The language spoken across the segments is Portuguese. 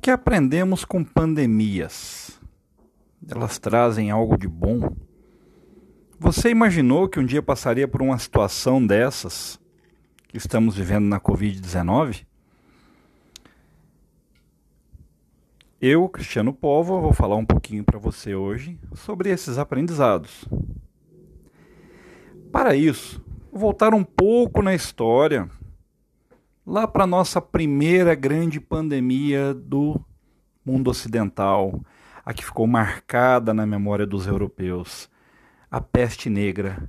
que aprendemos com pandemias? Elas trazem algo de bom? Você imaginou que um dia passaria por uma situação dessas que estamos vivendo na Covid-19? Eu, Cristiano Povo, vou falar um pouquinho para você hoje sobre esses aprendizados. Para isso, vou voltar um pouco na história lá para nossa primeira grande pandemia do mundo ocidental, a que ficou marcada na memória dos europeus, a peste negra,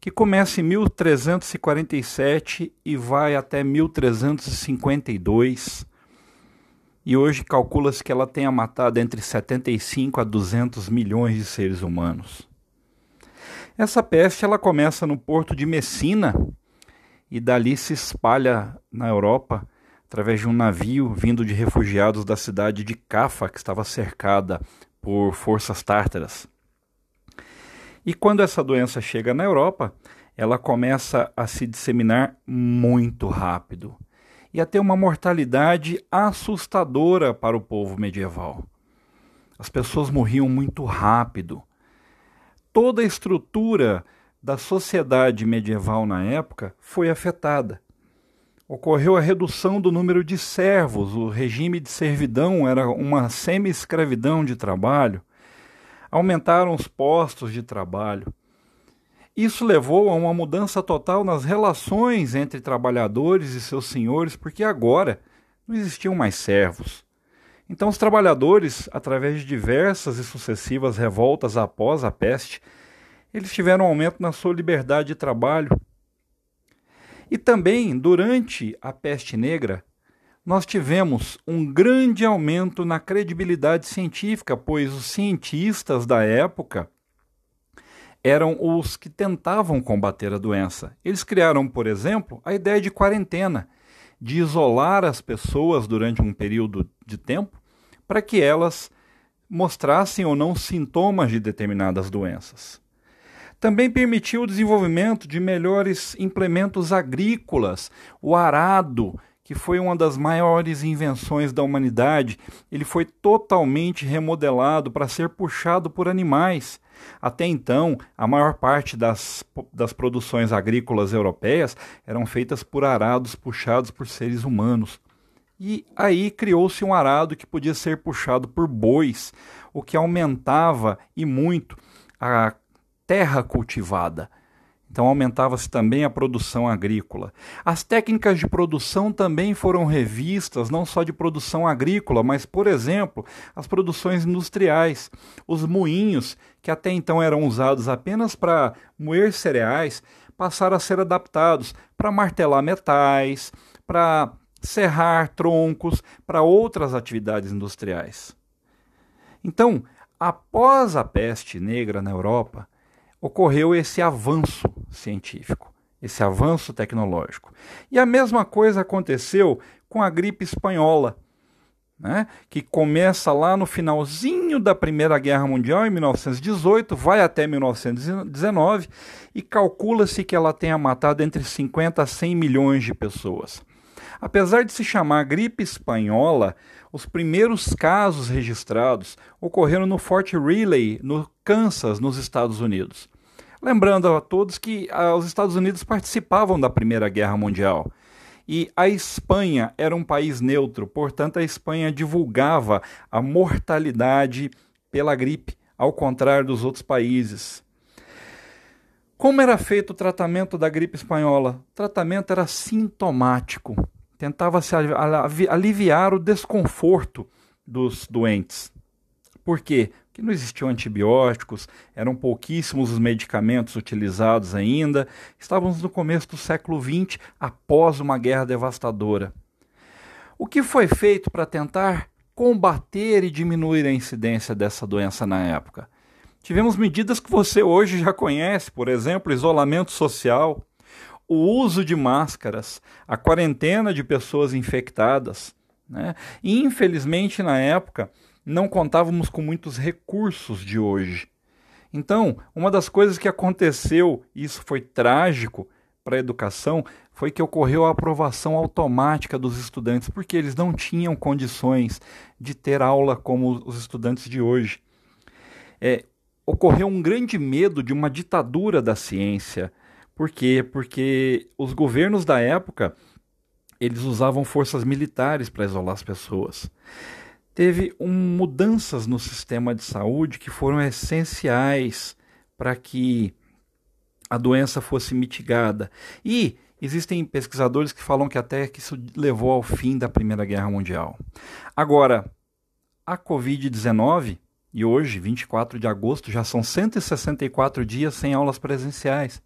que começa em 1347 e vai até 1352. E hoje calcula-se que ela tenha matado entre 75 a 200 milhões de seres humanos. Essa peste ela começa no porto de Messina, e dali se espalha na Europa através de um navio vindo de refugiados da cidade de Cafa, que estava cercada por forças tártaras. E quando essa doença chega na Europa, ela começa a se disseminar muito rápido e a ter uma mortalidade assustadora para o povo medieval. As pessoas morriam muito rápido. Toda a estrutura da sociedade medieval na época foi afetada. Ocorreu a redução do número de servos, o regime de servidão era uma semi-escravidão de trabalho. Aumentaram os postos de trabalho. Isso levou a uma mudança total nas relações entre trabalhadores e seus senhores, porque agora não existiam mais servos. Então, os trabalhadores, através de diversas e sucessivas revoltas após a peste, eles tiveram um aumento na sua liberdade de trabalho. E também, durante a peste negra, nós tivemos um grande aumento na credibilidade científica, pois os cientistas da época eram os que tentavam combater a doença. Eles criaram, por exemplo, a ideia de quarentena, de isolar as pessoas durante um período de tempo para que elas mostrassem ou não sintomas de determinadas doenças. Também permitiu o desenvolvimento de melhores implementos agrícolas, o arado, que foi uma das maiores invenções da humanidade, ele foi totalmente remodelado para ser puxado por animais. Até então, a maior parte das, das produções agrícolas europeias eram feitas por arados puxados por seres humanos. E aí criou-se um arado que podia ser puxado por bois, o que aumentava e muito a terra cultivada. Então aumentava-se também a produção agrícola. As técnicas de produção também foram revistas, não só de produção agrícola, mas, por exemplo, as produções industriais. Os moinhos, que até então eram usados apenas para moer cereais, passaram a ser adaptados para martelar metais, para serrar troncos, para outras atividades industriais. Então, após a peste negra na Europa, ocorreu esse avanço científico, esse avanço tecnológico. E a mesma coisa aconteceu com a gripe espanhola, né, que começa lá no finalzinho da Primeira Guerra Mundial, em 1918, vai até 1919, e calcula-se que ela tenha matado entre 50 a 100 milhões de pessoas. Apesar de se chamar gripe espanhola, os primeiros casos registrados ocorreram no Fort Riley, no Kansas, nos Estados Unidos. Lembrando a todos que ah, os Estados Unidos participavam da Primeira Guerra Mundial. E a Espanha era um país neutro, portanto, a Espanha divulgava a mortalidade pela gripe, ao contrário dos outros países. Como era feito o tratamento da gripe espanhola? O tratamento era sintomático tentava-se aliviar o desconforto dos doentes. Por quê? Porque não existiam antibióticos, eram pouquíssimos os medicamentos utilizados ainda, estávamos no começo do século XX, após uma guerra devastadora. O que foi feito para tentar combater e diminuir a incidência dessa doença na época? Tivemos medidas que você hoje já conhece, por exemplo, isolamento social, o uso de máscaras, a quarentena de pessoas infectadas. Né? E, infelizmente, na época, não contávamos com muitos recursos de hoje. Então, uma das coisas que aconteceu, e isso foi trágico, para a educação foi que ocorreu a aprovação automática dos estudantes, porque eles não tinham condições de ter aula como os estudantes de hoje. É, ocorreu um grande medo de uma ditadura da ciência. Por quê? Porque os governos da época eles usavam forças militares para isolar as pessoas. Teve um, mudanças no sistema de saúde que foram essenciais para que a doença fosse mitigada. E existem pesquisadores que falam que até que isso levou ao fim da Primeira Guerra Mundial. Agora, a Covid-19, e hoje, 24 de agosto, já são 164 dias sem aulas presenciais.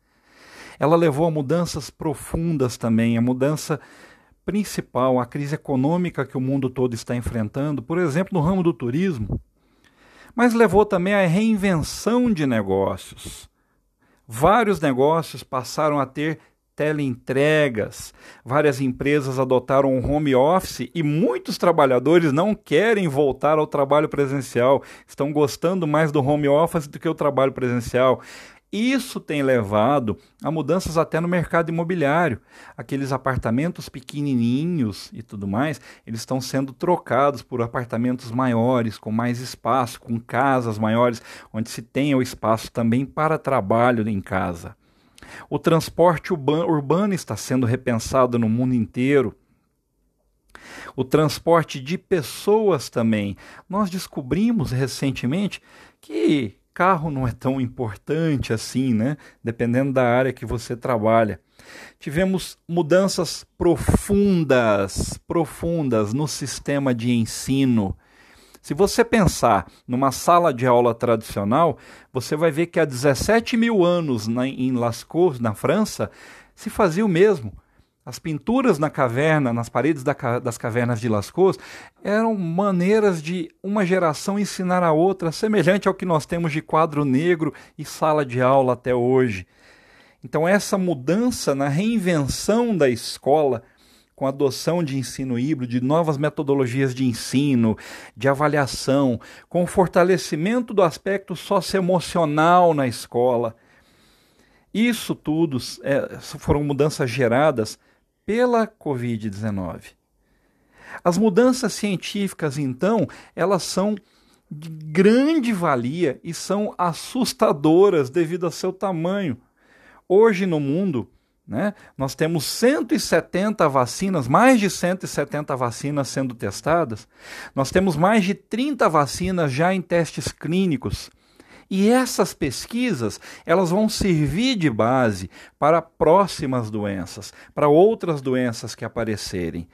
Ela levou a mudanças profundas também, a mudança principal, a crise econômica que o mundo todo está enfrentando, por exemplo, no ramo do turismo, mas levou também à reinvenção de negócios. Vários negócios passaram a ter teleentregas, várias empresas adotaram o home office e muitos trabalhadores não querem voltar ao trabalho presencial, estão gostando mais do home office do que o trabalho presencial. Isso tem levado a mudanças até no mercado imobiliário. Aqueles apartamentos pequenininhos e tudo mais, eles estão sendo trocados por apartamentos maiores, com mais espaço, com casas maiores, onde se tenha o espaço também para trabalho em casa. O transporte urbano está sendo repensado no mundo inteiro. O transporte de pessoas também. Nós descobrimos recentemente que carro não é tão importante assim, né? Dependendo da área que você trabalha. Tivemos mudanças profundas, profundas no sistema de ensino. Se você pensar numa sala de aula tradicional, você vai ver que há 17 mil anos na, em Lascaux, na França, se fazia o mesmo. As pinturas na caverna, nas paredes da, das cavernas de Lascaux, eram maneiras de uma geração ensinar a outra, semelhante ao que nós temos de quadro negro e sala de aula até hoje. Então, essa mudança na reinvenção da escola, com a adoção de ensino híbrido, de novas metodologias de ensino, de avaliação, com o fortalecimento do aspecto socioemocional na escola. Isso tudo é, foram mudanças geradas pela Covid-19. As mudanças científicas, então, elas são de grande valia e são assustadoras devido ao seu tamanho. Hoje no mundo, né, nós temos 170 vacinas, mais de 170 vacinas sendo testadas, nós temos mais de 30 vacinas já em testes clínicos. E essas pesquisas, elas vão servir de base para próximas doenças, para outras doenças que aparecerem.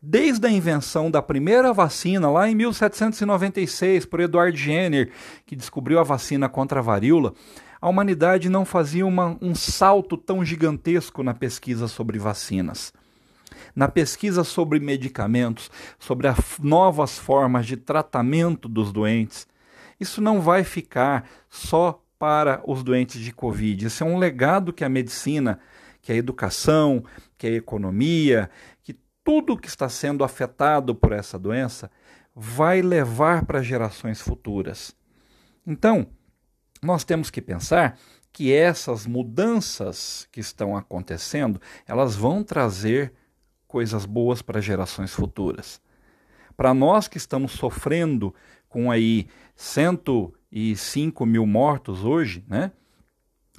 Desde a invenção da primeira vacina lá em 1796 por Edward Jenner, que descobriu a vacina contra a varíola, a humanidade não fazia uma, um salto tão gigantesco na pesquisa sobre vacinas na pesquisa sobre medicamentos, sobre as novas formas de tratamento dos doentes. Isso não vai ficar só para os doentes de Covid. Isso é um legado que a medicina, que a educação, que a economia, que tudo que está sendo afetado por essa doença vai levar para gerações futuras. Então, nós temos que pensar que essas mudanças que estão acontecendo, elas vão trazer coisas boas para gerações futuras. Para nós que estamos sofrendo com aí 105 mil mortos hoje, né?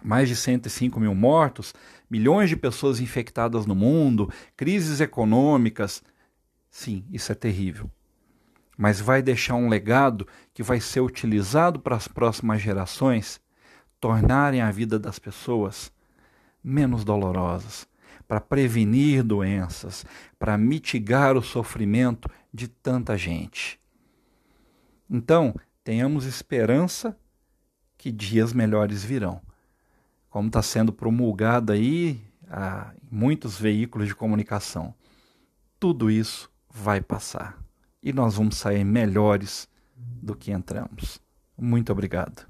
mais de 105 mil mortos, milhões de pessoas infectadas no mundo, crises econômicas. Sim, isso é terrível. Mas vai deixar um legado que vai ser utilizado para as próximas gerações tornarem a vida das pessoas menos dolorosas, para prevenir doenças, para mitigar o sofrimento de tanta gente. Então, tenhamos esperança que dias melhores virão. Como está sendo promulgado aí a, muitos veículos de comunicação. Tudo isso vai passar e nós vamos sair melhores do que entramos. Muito obrigado.